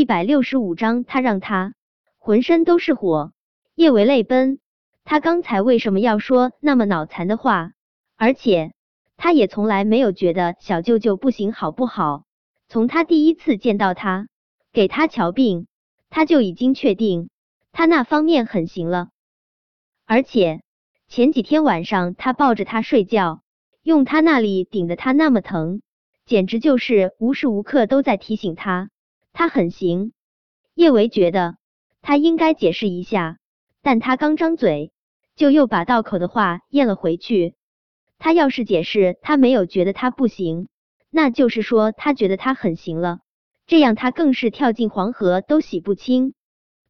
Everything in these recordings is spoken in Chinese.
一百六十五章，他让他浑身都是火。叶维泪奔，他刚才为什么要说那么脑残的话？而且他也从来没有觉得小舅舅不行，好不好？从他第一次见到他，给他瞧病，他就已经确定他那方面很行了。而且前几天晚上他抱着他睡觉，用他那里顶得他那么疼，简直就是无时无刻都在提醒他，他很行。叶维觉得他应该解释一下。但他刚张嘴，就又把道口的话咽了回去。他要是解释他没有觉得他不行，那就是说他觉得他很行了。这样他更是跳进黄河都洗不清。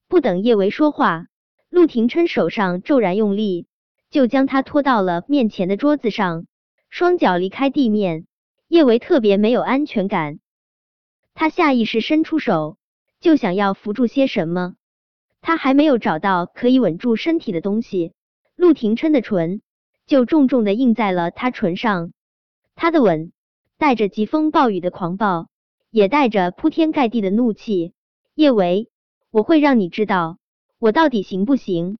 不等叶维说话，陆廷琛手上骤然用力，就将他拖到了面前的桌子上，双脚离开地面。叶维特别没有安全感，他下意识伸出手，就想要扶住些什么。他还没有找到可以稳住身体的东西，陆廷琛的唇就重重的印在了他唇上。他的吻带着疾风暴雨的狂暴，也带着铺天盖地的怒气。叶维，我会让你知道我到底行不行。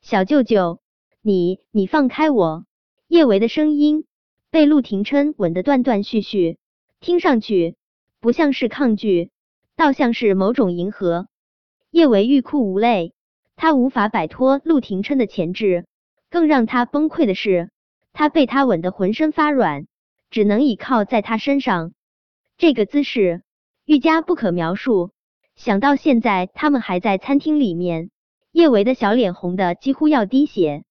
小舅舅，你你放开我！叶维的声音被陆廷琛吻得断断续续，听上去不像是抗拒，倒像是某种迎合。叶维欲哭无泪，他无法摆脱陆廷琛的钳制。更让他崩溃的是，他被他吻得浑身发软，只能倚靠在他身上。这个姿势愈加不可描述。想到现在他们还在餐厅里面，叶维的小脸红的几乎要滴血。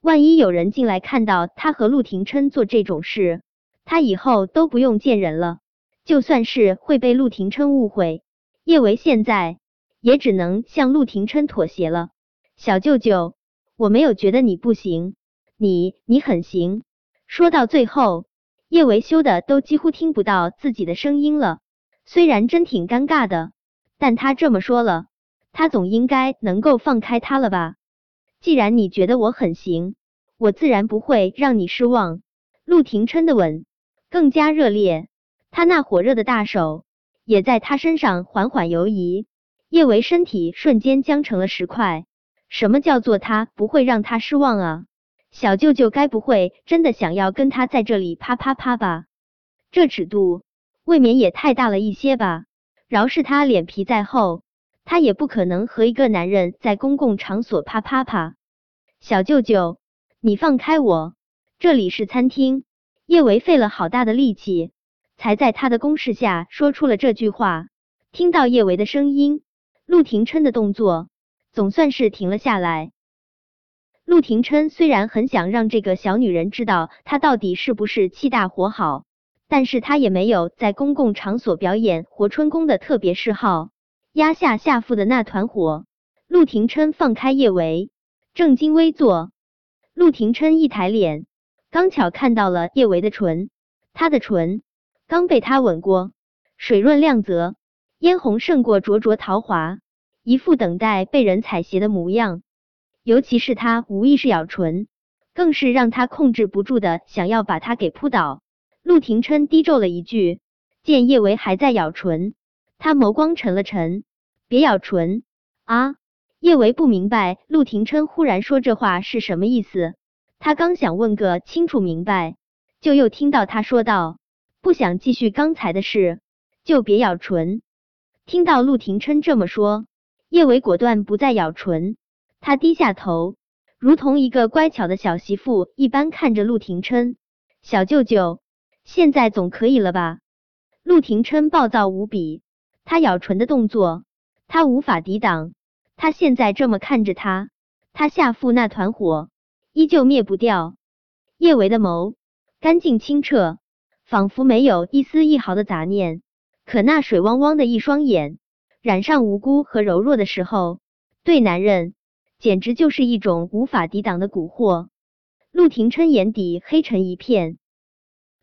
万一有人进来看到他和陆廷琛做这种事，他以后都不用见人了。就算是会被陆廷琛误会，叶维现在。也只能向陆廷琛妥协了。小舅舅，我没有觉得你不行，你你很行。说到最后，叶维羞的都几乎听不到自己的声音了。虽然真挺尴尬的，但他这么说了，他总应该能够放开他了吧？既然你觉得我很行，我自然不会让你失望。陆廷琛的吻更加热烈，他那火热的大手也在他身上缓缓游移。叶维身体瞬间僵成了石块。什么叫做他不会让他失望啊？小舅舅该不会真的想要跟他在这里啪啪啪吧？这尺度未免也太大了一些吧？饶是他脸皮再厚，他也不可能和一个男人在公共场所啪啪啪。小舅舅，你放开我，这里是餐厅。叶维费了好大的力气，才在他的攻势下说出了这句话。听到叶维的声音。陆廷琛的动作总算是停了下来。陆廷琛虽然很想让这个小女人知道他到底是不是气大活好，但是他也没有在公共场所表演活春宫的特别嗜好，压下下腹的那团火。陆廷琛放开叶维，正襟危坐。陆廷琛一抬脸，刚巧看到了叶维的唇，他的唇刚被他吻过，水润亮泽。嫣红胜过灼灼桃花，一副等待被人采撷的模样。尤其是他无意识咬唇，更是让他控制不住的想要把他给扑倒。陆廷琛低咒了一句，见叶维还在咬唇，他眸光沉了沉，别咬唇啊！叶维不明白陆廷琛忽然说这话是什么意思，他刚想问个清楚明白，就又听到他说道：“不想继续刚才的事，就别咬唇。”听到陆廷琛这么说，叶维果断不再咬唇，他低下头，如同一个乖巧的小媳妇一般看着陆廷琛。小舅舅，现在总可以了吧？陆廷琛暴躁无比，他咬唇的动作，他无法抵挡。他现在这么看着他，他下腹那团火依旧灭不掉。叶维的眸干净清澈，仿佛没有一丝一毫的杂念。可那水汪汪的一双眼，染上无辜和柔弱的时候，对男人简直就是一种无法抵挡的蛊惑。陆廷琛眼底黑沉一片，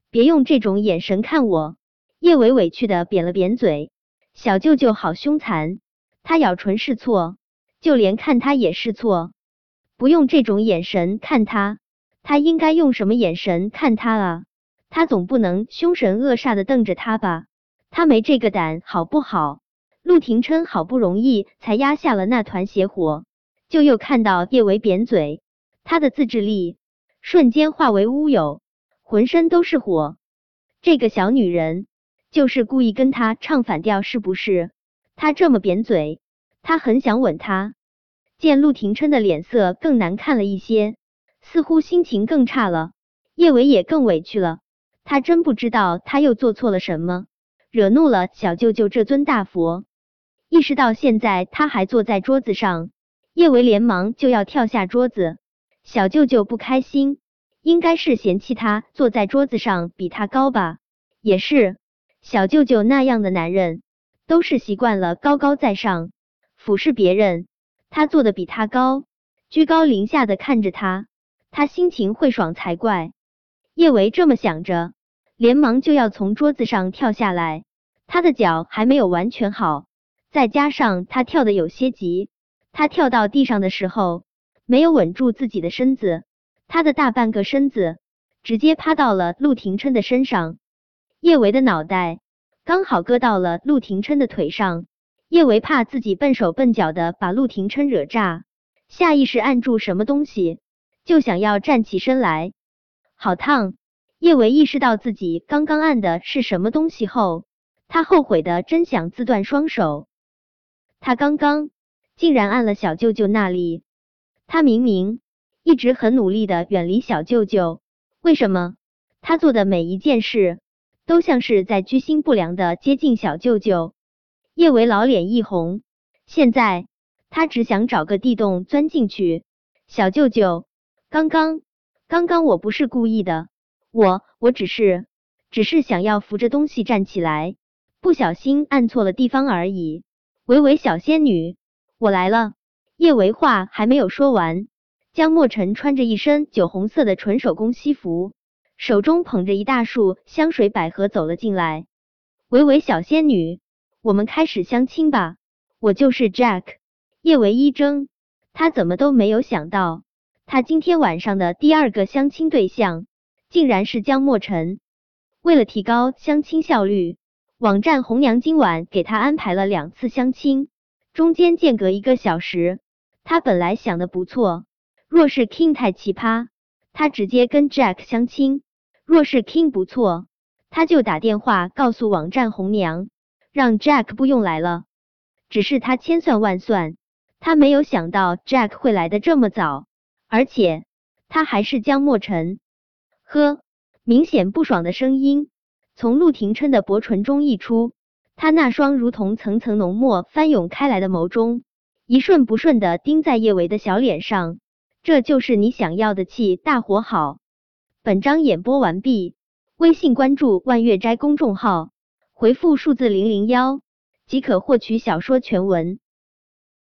别用这种眼神看我。叶伟委屈的扁了扁嘴，小舅舅好凶残，他咬唇是错，就连看他也是错。不用这种眼神看他，他应该用什么眼神看他啊？他总不能凶神恶煞的瞪着他吧？他没这个胆，好不好？陆廷琛好不容易才压下了那团邪火，就又看到叶维扁嘴，他的自制力瞬间化为乌有，浑身都是火。这个小女人就是故意跟他唱反调，是不是？他这么扁嘴，他很想吻她。见陆廷琛的脸色更难看了一些，似乎心情更差了。叶维也更委屈了，他真不知道他又做错了什么，惹怒了小舅舅这尊大佛。意识到现在他还坐在桌子上，叶维连忙就要跳下桌子。小舅舅不开心，应该是嫌弃他坐在桌子上比他高吧？也是，小舅舅那样的男人都是习惯了高高在上俯视别人，他坐的比他高，居高临下的看着他，他心情会爽才怪。叶维这么想着，连忙就要从桌子上跳下来，他的脚还没有完全好。再加上他跳的有些急，他跳到地上的时候没有稳住自己的身子，他的大半个身子直接趴到了陆廷琛的身上。叶维的脑袋刚好搁到了陆廷琛的腿上，叶维怕自己笨手笨脚的把陆廷琛惹炸，下意识按住什么东西，就想要站起身来。好烫！叶维意识到自己刚刚按的是什么东西后，他后悔的真想自断双手。他刚刚竟然按了小舅舅那里，他明明一直很努力的远离小舅舅，为什么他做的每一件事都像是在居心不良的接近小舅舅？叶维老脸一红，现在他只想找个地洞钻进去。小舅舅，刚刚刚刚我不是故意的，我我只是只是想要扶着东西站起来，不小心按错了地方而已。维维小仙女，我来了。叶维话还没有说完，江墨尘穿着一身酒红色的纯手工西服，手中捧着一大束香水百合走了进来。维维小仙女，我们开始相亲吧。我就是 Jack。叶维一怔，他怎么都没有想到，他今天晚上的第二个相亲对象竟然是江墨尘。为了提高相亲效率。网站红娘今晚给他安排了两次相亲，中间间隔一个小时。他本来想的不错，若是 King 太奇葩，他直接跟 Jack 相亲；若是 King 不错，他就打电话告诉网站红娘，让 Jack 不用来了。只是他千算万算，他没有想到 Jack 会来的这么早，而且他还是江墨尘。呵，明显不爽的声音。从陆廷琛的薄唇中溢出，他那双如同层层浓墨翻涌开来的眸中，一瞬不瞬的盯在叶维的小脸上。这就是你想要的气？大火好！本章演播完毕，微信关注万月斋公众号，回复数字零零幺即可获取小说全文。